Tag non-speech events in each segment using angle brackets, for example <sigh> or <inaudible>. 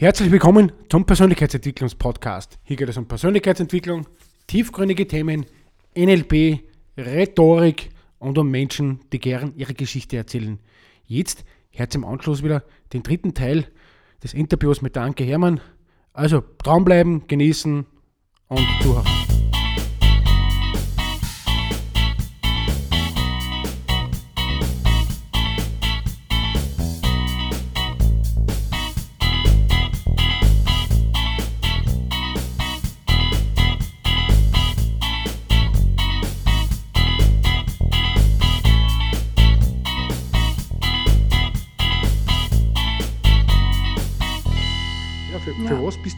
Herzlich willkommen zum Persönlichkeitsentwicklungspodcast. Hier geht es um Persönlichkeitsentwicklung, tiefgründige Themen, NLP, Rhetorik und um Menschen, die gern ihre Geschichte erzählen. Jetzt hört im Anschluss wieder den dritten Teil des Interviews mit Danke Hermann. Also dranbleiben, genießen und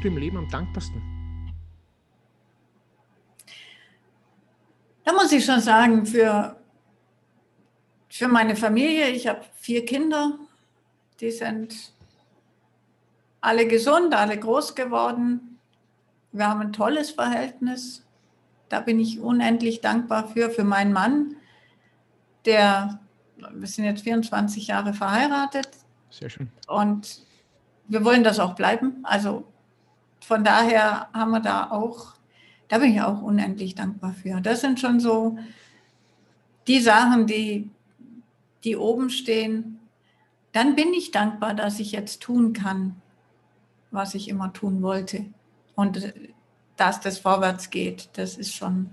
du im Leben am dankbarsten? Da muss ich schon sagen, für, für meine Familie, ich habe vier Kinder, die sind alle gesund, alle groß geworden. Wir haben ein tolles Verhältnis. Da bin ich unendlich dankbar für, für meinen Mann, der, wir sind jetzt 24 Jahre verheiratet. Sehr schön. Und wir wollen das auch bleiben. Also von daher haben wir da auch, da bin ich auch unendlich dankbar für. Das sind schon so die Sachen, die, die oben stehen. Dann bin ich dankbar, dass ich jetzt tun kann, was ich immer tun wollte. Und dass das vorwärts geht, das ist schon,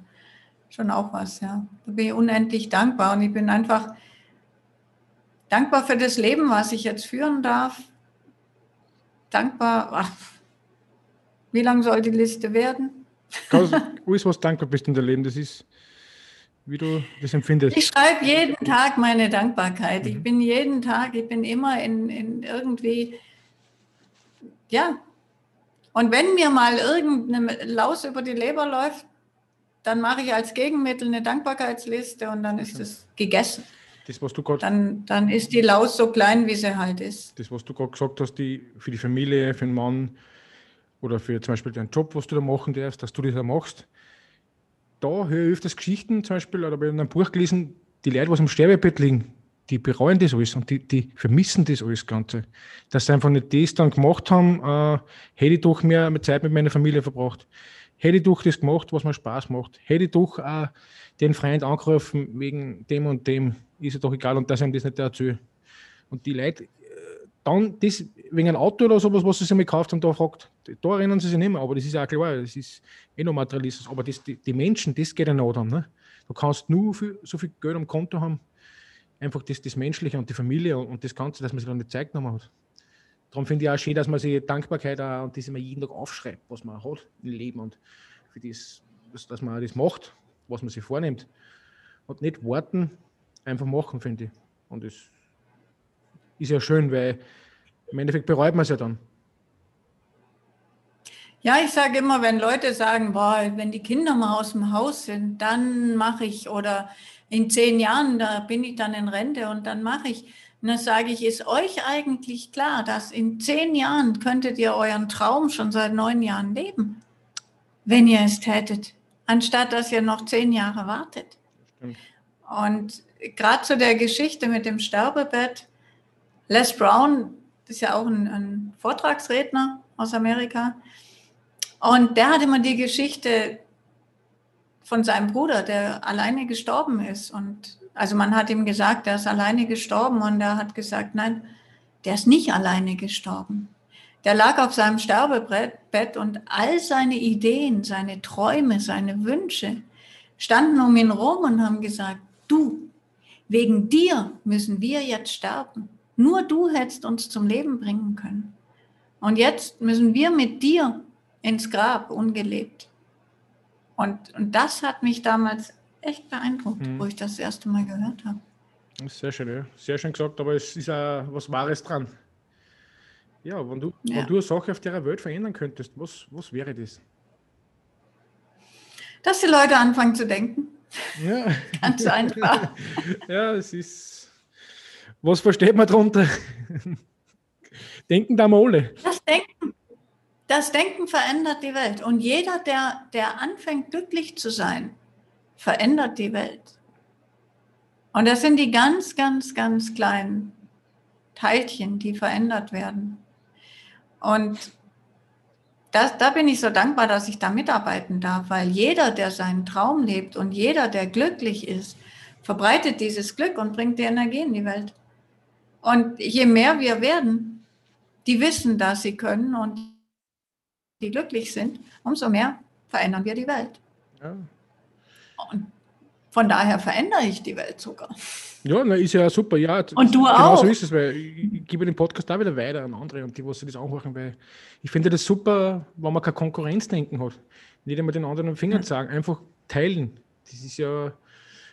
schon auch was, ja. Da bin ich unendlich dankbar und ich bin einfach dankbar für das Leben, was ich jetzt führen darf. Dankbar, wie lang soll die Liste werden? Alles, <laughs> was dankbar bist in deinem Leben, das ist, wie du das empfindest. Ich schreibe jeden Tag meine Dankbarkeit. Ich mhm. bin jeden Tag, ich bin immer in, in irgendwie, ja. Und wenn mir mal irgendeine Laus über die Leber läuft, dann mache ich als Gegenmittel eine Dankbarkeitsliste und dann ist es gegessen. Das, was du grad, dann, dann ist die Laus so klein, wie sie halt ist. Das, was du gerade gesagt hast, die, für die Familie, für den Mann, oder für zum Beispiel deinen Job, was du da machen darfst, dass du das da machst. Da höre ich öfters Geschichten, zum Beispiel, oder habe ich in einem Buch gelesen, die Leute, die am Sterbebett liegen, die bereuen das alles und die, die vermissen das alles Ganze. Dass sie einfach nicht das dann gemacht haben, äh, hätte ich doch mehr Zeit mit meiner Familie verbracht. Hätte ich doch das gemacht, was mir Spaß macht. Hätte ich doch äh, den Freund angerufen wegen dem und dem, ist ja doch egal und dass ich ihm das nicht erzähle. Und die Leute dann das wegen einem Auto oder sowas, was sie sich mal gekauft haben, da fragt, da erinnern sie sich nicht mehr, aber das ist auch klar, das ist eh noch Materialismus. Aber das, die, die, Menschen, das geht ja noch dann. Ne? Du kannst nur viel, so viel Geld am Konto haben, einfach das, das Menschliche und die Familie und, und das Ganze, dass man sich dann nicht Zeit genommen hat. Darum finde ich auch schön, dass man sich Dankbarkeit auch, und das immer jeden Tag aufschreibt, was man hat im Leben und für das, dass, dass man das macht, was man sich vornimmt. Und nicht warten, einfach machen, finde ich. Und das ist ja schön, weil im Endeffekt bereut man es ja dann. Ja, ich sage immer, wenn Leute sagen, boah, wenn die Kinder mal aus dem Haus sind, dann mache ich oder in zehn Jahren, da bin ich dann in Rente und dann mache ich. Und dann sage ich, ist euch eigentlich klar, dass in zehn Jahren könntet ihr euren Traum schon seit neun Jahren leben, wenn ihr es tätet, anstatt dass ihr noch zehn Jahre wartet. Und gerade zu der Geschichte mit dem Sterbebett, Les Brown ist ja auch ein, ein Vortragsredner aus Amerika. Und der hat immer die Geschichte von seinem Bruder, der alleine gestorben ist. Und also man hat ihm gesagt, der ist alleine gestorben und er hat gesagt, nein, der ist nicht alleine gestorben. Der lag auf seinem Sterbebett und all seine Ideen, seine Träume, seine Wünsche standen um ihn rum und haben gesagt, du, wegen dir müssen wir jetzt sterben. Nur du hättest uns zum Leben bringen können. Und jetzt müssen wir mit dir ins Grab ungelebt. Und, und das hat mich damals echt beeindruckt, mhm. wo ich das, das erste Mal gehört habe. Sehr schön, ja. Sehr schön gesagt, aber es ist auch was Wahres dran. Ja, wenn du, ja. wenn du eine Sache auf der Welt verändern könntest, was, was wäre das? Dass die Leute anfangen zu denken. Ja. <laughs> Ganz einfach. <laughs> ja, es ist was versteht man darunter? Denken da mal alle. Das Denken, das Denken verändert die Welt. Und jeder, der, der anfängt, glücklich zu sein, verändert die Welt. Und das sind die ganz, ganz, ganz kleinen Teilchen, die verändert werden. Und das, da bin ich so dankbar, dass ich da mitarbeiten darf, weil jeder, der seinen Traum lebt und jeder, der glücklich ist, verbreitet dieses Glück und bringt die Energie in die Welt. Und je mehr wir werden, die wissen, dass sie können und die glücklich sind, umso mehr verändern wir die Welt. Ja. Und von daher verändere ich die Welt sogar. Ja, na, ist ja super. Ja, und du genau auch. so ist es, weil ich, ich gebe den Podcast da wieder weiter an andere und die, was sie das anhören, weil ich finde das super, wenn man kein Konkurrenzdenken hat. Nicht einmal den anderen den Finger zeigen, einfach teilen. Das ist ja,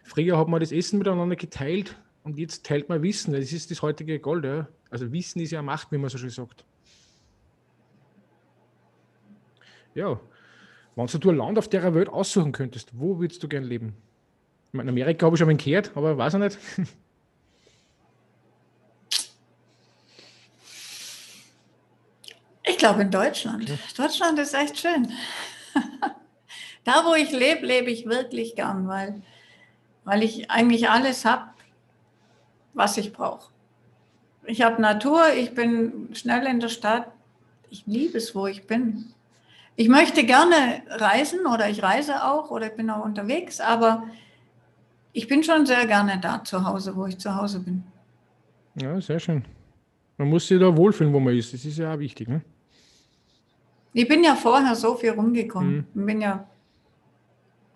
früher hat man das Essen miteinander geteilt und jetzt teilt man Wissen. Das ist das heutige Gold. Ja. Also Wissen ist ja Macht, wie man so schön sagt. Ja, wenn du ein Land auf der Welt aussuchen könntest, wo würdest du gern leben? In Amerika habe ich schon mal gehört, aber weiß ich nicht. Ich glaube in Deutschland. Okay. Deutschland ist echt schön. <laughs> da, wo ich lebe, lebe ich wirklich gern, weil, weil ich eigentlich alles habe, was ich brauche. Ich habe Natur, ich bin schnell in der Stadt. Ich liebe es, wo ich bin. Ich möchte gerne reisen oder ich reise auch oder ich bin auch unterwegs, aber ich bin schon sehr gerne da zu Hause, wo ich zu Hause bin. Ja, sehr schön. Man muss sich da wohlfühlen, wo man ist. Das ist ja auch wichtig. Ne? Ich bin ja vorher so viel rumgekommen. Mhm. Bin ja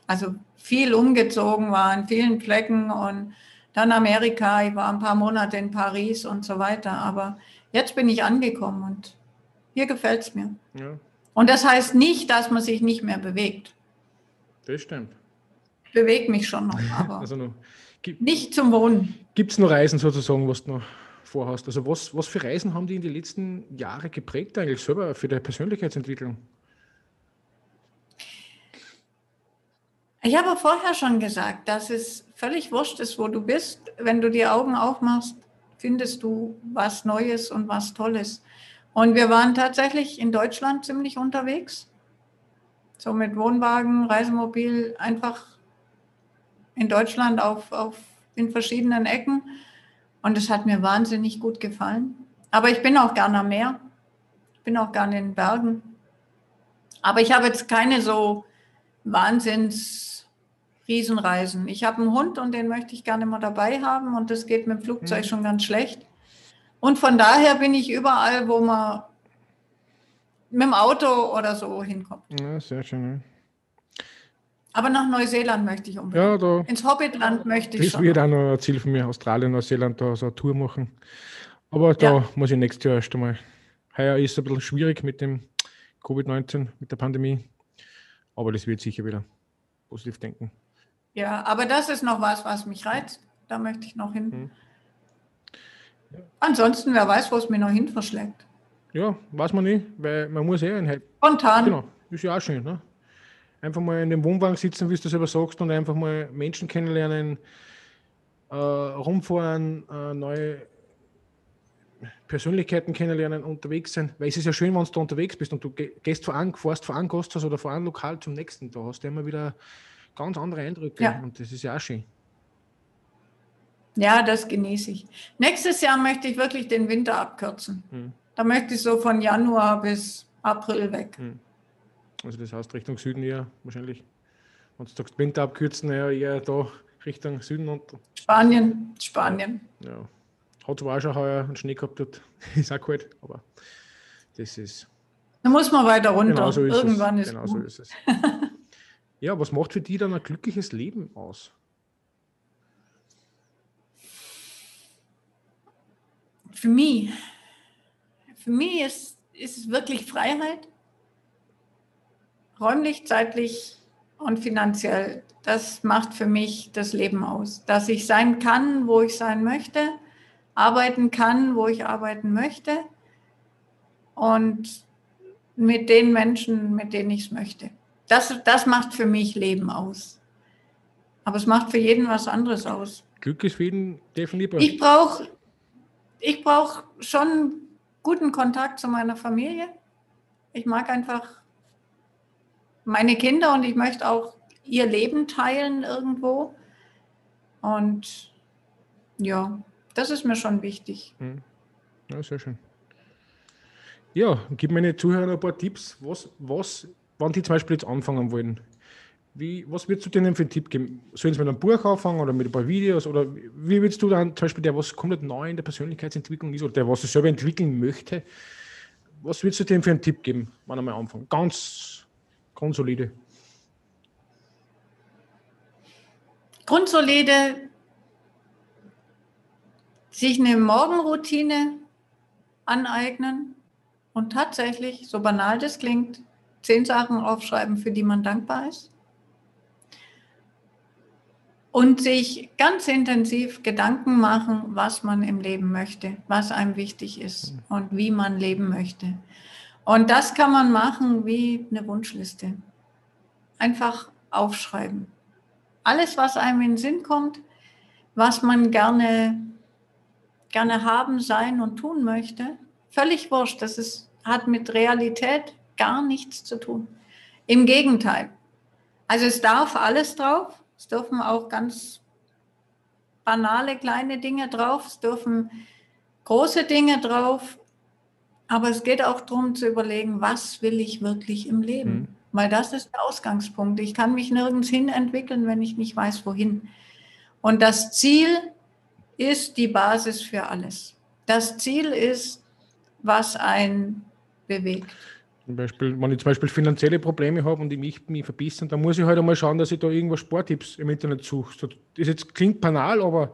also viel umgezogen, war in vielen Flecken und dann Amerika. Ich war ein paar Monate in Paris und so weiter. Aber jetzt bin ich angekommen und hier gefällt es mir. Ja. Und das heißt nicht, dass man sich nicht mehr bewegt. Das stimmt bewege mich schon noch, <laughs> aber also noch, gibt, nicht zum Wohnen. Gibt es noch Reisen sozusagen, was du noch vorhast? Also was, was für Reisen haben die in den letzten Jahren geprägt eigentlich selber für deine Persönlichkeitsentwicklung? Ich habe vorher schon gesagt, dass es völlig wurscht ist, wo du bist. Wenn du die Augen aufmachst, findest du was Neues und was Tolles. Und wir waren tatsächlich in Deutschland ziemlich unterwegs. So mit Wohnwagen, Reisemobil, einfach in Deutschland auf, auf in verschiedenen Ecken. Und es hat mir wahnsinnig gut gefallen. Aber ich bin auch gerne am Meer. Ich bin auch gerne in den Bergen. Aber ich habe jetzt keine so Wahnsinns Riesenreisen. Ich habe einen Hund und den möchte ich gerne mal dabei haben und das geht mit dem Flugzeug mhm. schon ganz schlecht. Und von daher bin ich überall, wo man mit dem Auto oder so hinkommt. Ja, sehr schön. Aber nach Neuseeland möchte ich unbedingt. Ja, da, Ins Hobbitland möchte ich das schon. Wird auch noch ein Ziel von mir, Australien, Neuseeland, da so eine Tour machen. Aber da ja. muss ich nächstes Jahr erst einmal. Heuer ist es ein bisschen schwierig mit dem Covid-19, mit der Pandemie. Aber das wird sicher wieder positiv denken. Ja, aber das ist noch was, was mich reizt. Da möchte ich noch hin. Hm. Ja. Ansonsten, wer weiß, wo es mir noch hin verschlägt. Ja, weiß man nicht, weil man muss eh ein Spontan. Genau, ist ja auch schön. Ne? einfach mal in dem Wohnwagen sitzen, wie du selber sagst, und einfach mal Menschen kennenlernen, äh, rumfahren, äh, neue Persönlichkeiten kennenlernen, unterwegs sein. Weil es ist ja schön, wenn du da unterwegs bist und du gehst von einem, fährst von einem Gasthaus oder von einem Lokal zum nächsten. Da hast du immer wieder ganz andere Eindrücke ja. und das ist ja auch schön. Ja, das genieße ich. Nächstes Jahr möchte ich wirklich den Winter abkürzen. Hm. Da möchte ich so von Januar bis April weg. Hm. Also das heißt Richtung Süden eher wahrscheinlich. Wenn du sagst Winter abkürzen, ja, eher da Richtung Süden und. Spanien, Spanien. Ja. Hat zwar auch schon heuer einen Schnee gehabt dort, <laughs> ist auch kalt, aber das ist. Da muss man weiter runter. Genau so ist Irgendwann es. ist genau so ist es. <laughs> ja, was macht für dich dann ein glückliches Leben aus? Für mich, für mich ist, ist es wirklich Freiheit räumlich, zeitlich und finanziell. Das macht für mich das Leben aus. Dass ich sein kann, wo ich sein möchte, arbeiten kann, wo ich arbeiten möchte und mit den Menschen, mit denen ich es möchte. Das, das macht für mich Leben aus. Aber es macht für jeden was anderes aus. Glück ist für jeden definitiv. Ich brauche ich brauch schon guten Kontakt zu meiner Familie. Ich mag einfach meine Kinder und ich möchte auch ihr Leben teilen irgendwo. Und ja, das ist mir schon wichtig. Hm. Ja, sehr schön. Ja, gib meine Zuhörer ein paar Tipps, was, was, wann die zum Beispiel jetzt anfangen wollen. Wie, was würdest du denen für einen Tipp geben? Sollen sie mit einem Buch anfangen oder mit ein paar Videos? Oder wie würdest du dann zum Beispiel der, was komplett neu in der Persönlichkeitsentwicklung ist oder der, was er selber entwickeln möchte, was würdest du dem für einen Tipp geben, wann er mal anfangen? Ganz grundsolide. Grundsolide, sich eine Morgenroutine aneignen und tatsächlich, so banal das klingt, zehn Sachen aufschreiben, für die man dankbar ist. Und sich ganz intensiv Gedanken machen, was man im Leben möchte, was einem wichtig ist und wie man leben möchte. Und das kann man machen wie eine Wunschliste. Einfach aufschreiben. Alles, was einem in den Sinn kommt, was man gerne, gerne haben, sein und tun möchte, völlig wurscht. Das ist, hat mit Realität gar nichts zu tun. Im Gegenteil. Also es darf alles drauf. Es dürfen auch ganz banale kleine Dinge drauf. Es dürfen große Dinge drauf. Aber es geht auch darum zu überlegen, was will ich wirklich im Leben? Mhm. Weil das ist der Ausgangspunkt. Ich kann mich nirgends hin entwickeln, wenn ich nicht weiß, wohin. Und das Ziel ist die Basis für alles. Das Ziel ist, was einen bewegt. Zum Beispiel, wenn ich zum Beispiel finanzielle Probleme habe und ich möchte mich verbessern, dann muss ich halt einmal schauen, dass ich da irgendwo Sporttipps im Internet suche. Das jetzt klingt banal, aber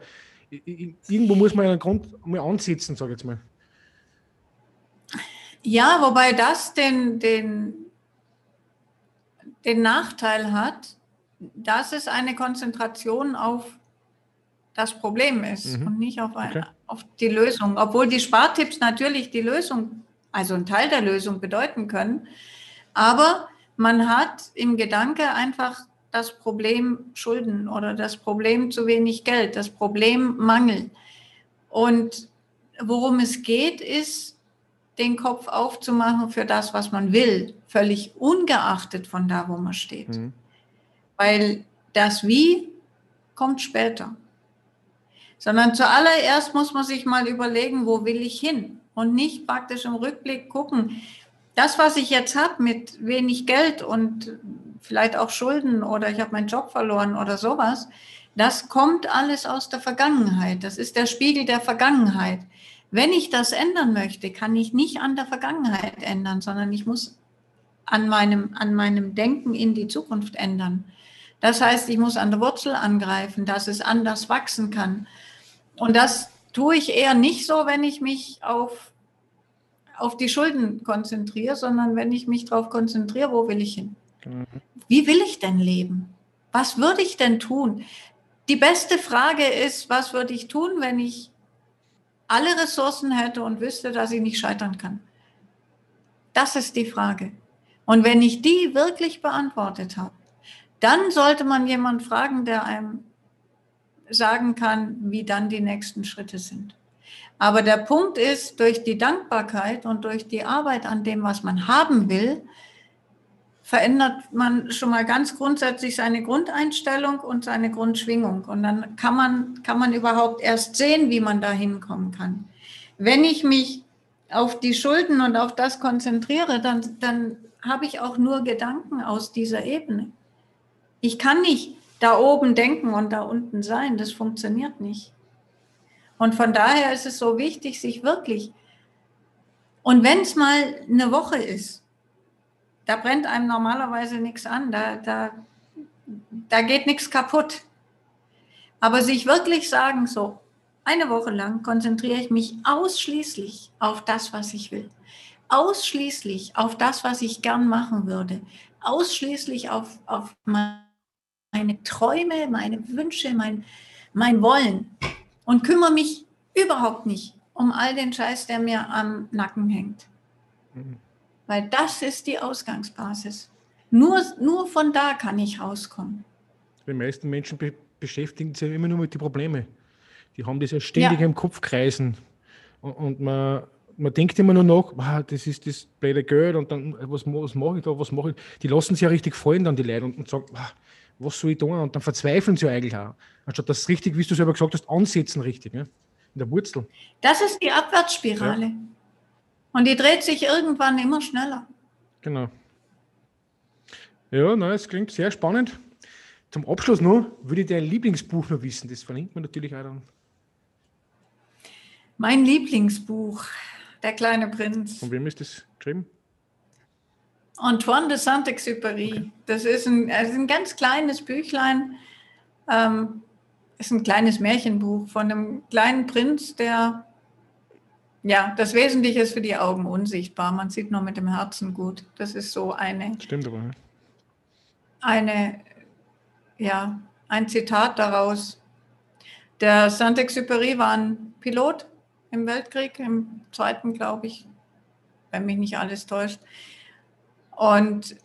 irgendwo muss man einen Grund mal ansetzen, sage ich jetzt mal. Ja, wobei das den, den, den Nachteil hat, dass es eine Konzentration auf das Problem ist mhm. und nicht auf, okay. auf die Lösung. Obwohl die Spartipps natürlich die Lösung, also ein Teil der Lösung bedeuten können. Aber man hat im Gedanke einfach das Problem Schulden oder das Problem zu wenig Geld, das Problem Mangel. Und worum es geht, ist, den Kopf aufzumachen für das, was man will, völlig ungeachtet von da, wo man steht. Mhm. Weil das Wie kommt später sondern zuallererst muss man sich mal überlegen, wo will ich hin und nicht praktisch im Rückblick gucken, das, was ich jetzt habe mit wenig Geld und vielleicht auch Schulden oder ich habe meinen Job verloren oder sowas, das kommt alles aus der Vergangenheit. Das ist der Spiegel der Vergangenheit. Wenn ich das ändern möchte, kann ich nicht an der Vergangenheit ändern, sondern ich muss an meinem, an meinem Denken in die Zukunft ändern. Das heißt, ich muss an der Wurzel angreifen, dass es anders wachsen kann. Und das tue ich eher nicht so, wenn ich mich auf, auf die Schulden konzentriere, sondern wenn ich mich darauf konzentriere, wo will ich hin? Mhm. Wie will ich denn leben? Was würde ich denn tun? Die beste Frage ist, was würde ich tun, wenn ich alle Ressourcen hätte und wüsste, dass ich nicht scheitern kann? Das ist die Frage. Und wenn ich die wirklich beantwortet habe, dann sollte man jemanden fragen, der einem sagen kann, wie dann die nächsten Schritte sind. Aber der Punkt ist, durch die Dankbarkeit und durch die Arbeit an dem, was man haben will, verändert man schon mal ganz grundsätzlich seine Grundeinstellung und seine Grundschwingung. Und dann kann man, kann man überhaupt erst sehen, wie man da hinkommen kann. Wenn ich mich auf die Schulden und auf das konzentriere, dann, dann habe ich auch nur Gedanken aus dieser Ebene. Ich kann nicht da oben denken und da unten sein. Das funktioniert nicht. Und von daher ist es so wichtig, sich wirklich, und wenn es mal eine Woche ist, da brennt einem normalerweise nichts an, da, da, da geht nichts kaputt. Aber sich wirklich sagen, so eine Woche lang konzentriere ich mich ausschließlich auf das, was ich will. Ausschließlich auf das, was ich gern machen würde. Ausschließlich auf, auf mein meine Träume, meine Wünsche, mein, mein Wollen und kümmere mich überhaupt nicht um all den Scheiß, der mir am Nacken hängt. Mhm. Weil das ist die Ausgangsbasis. Nur, nur von da kann ich rauskommen. Die meisten Menschen be beschäftigen sich immer nur mit den Problemen. Die haben das ja ständig ja. im Kopf kreisen. Und, und man, man denkt immer nur noch, wow, das ist das blöde Geld und dann, was, was mache ich da, was mache ich? Die lassen sich ja richtig fallen dann, die Leute, und, und sagen, wow, was soll ich tun? Und dann verzweifeln sie ja eigentlich auch. Anstatt das richtig, wie du selber gesagt hast, ansetzen richtig, ne? in der Wurzel. Das ist die Abwärtsspirale. Ja. Und die dreht sich irgendwann immer schneller. Genau. Ja, na, es klingt sehr spannend. Zum Abschluss noch, würde ich dein Lieblingsbuch noch wissen. Das verlinkt man natürlich auch dann. Mein Lieblingsbuch, Der kleine Prinz. Von wem ist das geschrieben? Antoine de Saint-Exupéry. Okay. Das ist ein, also ein ganz kleines Büchlein. Ähm, ist ein kleines Märchenbuch von einem kleinen Prinz, der, ja, das Wesentliche ist für die Augen unsichtbar. Man sieht nur mit dem Herzen gut. Das ist so eine. Stimmt aber. Ne? Eine, ja, ein Zitat daraus. Der Saint-Exupéry war ein Pilot im Weltkrieg, im zweiten, glaube ich, wenn mich nicht alles täuscht. Und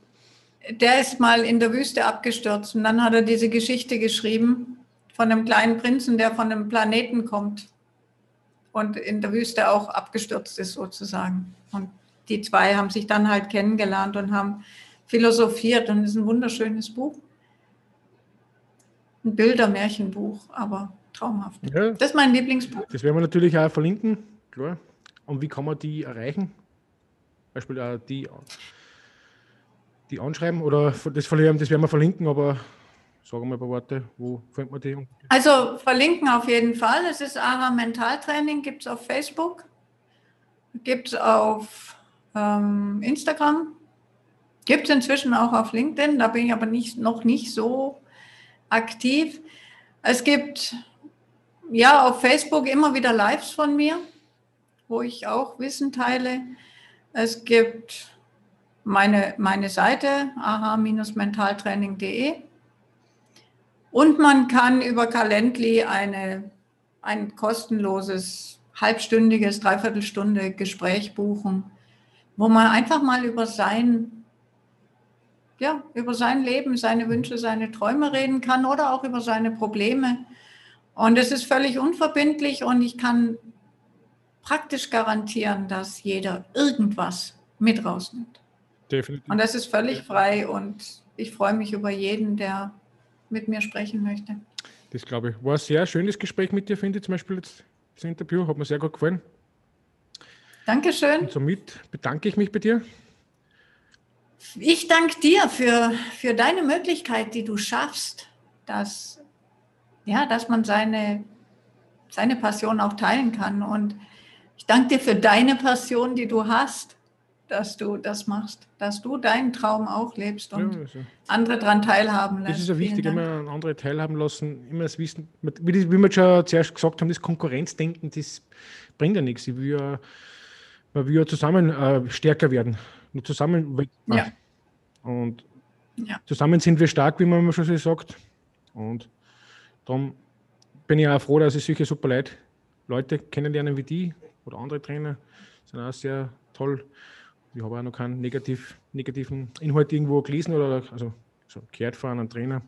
der ist mal in der Wüste abgestürzt und dann hat er diese Geschichte geschrieben von einem kleinen Prinzen, der von einem Planeten kommt und in der Wüste auch abgestürzt ist sozusagen. Und die zwei haben sich dann halt kennengelernt und haben philosophiert und es ist ein wunderschönes Buch. Ein Bildermärchenbuch, aber traumhaft. Ja, das ist mein Lieblingsbuch. Das werden wir natürlich auch verlinken, klar. Und wie kann man die erreichen? Beispiel äh, die die anschreiben oder das verlieren, das werden wir verlinken, aber sagen wir ein paar Worte, wo findet man die? Also verlinken auf jeden Fall. Es ist AHA Mentaltraining, gibt es auf Facebook, gibt es auf ähm, Instagram, gibt es inzwischen auch auf LinkedIn, da bin ich aber nicht, noch nicht so aktiv. Es gibt ja auf Facebook immer wieder Lives von mir, wo ich auch Wissen teile. Es gibt meine, meine Seite aha-mentaltraining.de und man kann über Calendly eine, ein kostenloses halbstündiges, dreiviertelstunde Gespräch buchen, wo man einfach mal über sein, ja, über sein Leben, seine Wünsche, seine Träume reden kann oder auch über seine Probleme. Und es ist völlig unverbindlich und ich kann praktisch garantieren, dass jeder irgendwas mit rausnimmt. Definitiv. Und das ist völlig frei und ich freue mich über jeden, der mit mir sprechen möchte. Das glaube ich. War ein sehr schönes Gespräch mit dir, finde ich, zum Beispiel jetzt das Interview. Hat mir sehr gut gefallen. Dankeschön. Und somit bedanke ich mich bei dir. Ich danke dir für, für deine Möglichkeit, die du schaffst, dass, ja, dass man seine, seine Passion auch teilen kann. Und ich danke dir für deine Passion, die du hast dass du das machst, dass du deinen Traum auch lebst und ja, also. andere daran teilhaben lässt. Das ist ja wichtig, immer andere teilhaben lassen, immer das Wissen, wie, wie wir schon zuerst gesagt haben, das Konkurrenzdenken, das bringt ja nichts. Ich will ja, man will ja zusammen äh, stärker werden. Nur zusammen ja. Und ja. zusammen sind wir stark, wie man immer schon so sagt. Und darum bin ich auch froh, dass ich solche super Leute, Leute kennenlernen wie die oder andere Trainer. sind auch sehr toll. Ich habe auch noch keinen negativ, negativen Inhalt irgendwo gelesen oder also so gehört von einem Trainer,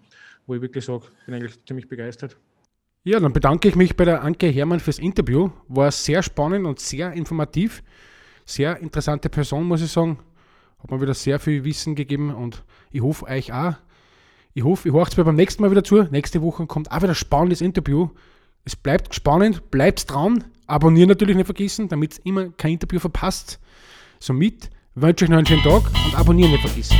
wo ich wirklich sage, bin eigentlich ziemlich begeistert. Ja, dann bedanke ich mich bei der Anke Hermann fürs Interview. War sehr spannend und sehr informativ. Sehr interessante Person, muss ich sagen. Hat mir wieder sehr viel Wissen gegeben und ich hoffe euch auch. Ich hoffe, ich höre es mir beim nächsten Mal wieder zu. Nächste Woche kommt auch wieder ein spannendes Interview. Es bleibt spannend, bleibt dran. Abonnieren natürlich nicht vergessen, damit ihr immer kein Interview verpasst. Somit wünsche ich euch noch einen schönen Tag und abonnieren nicht vergessen.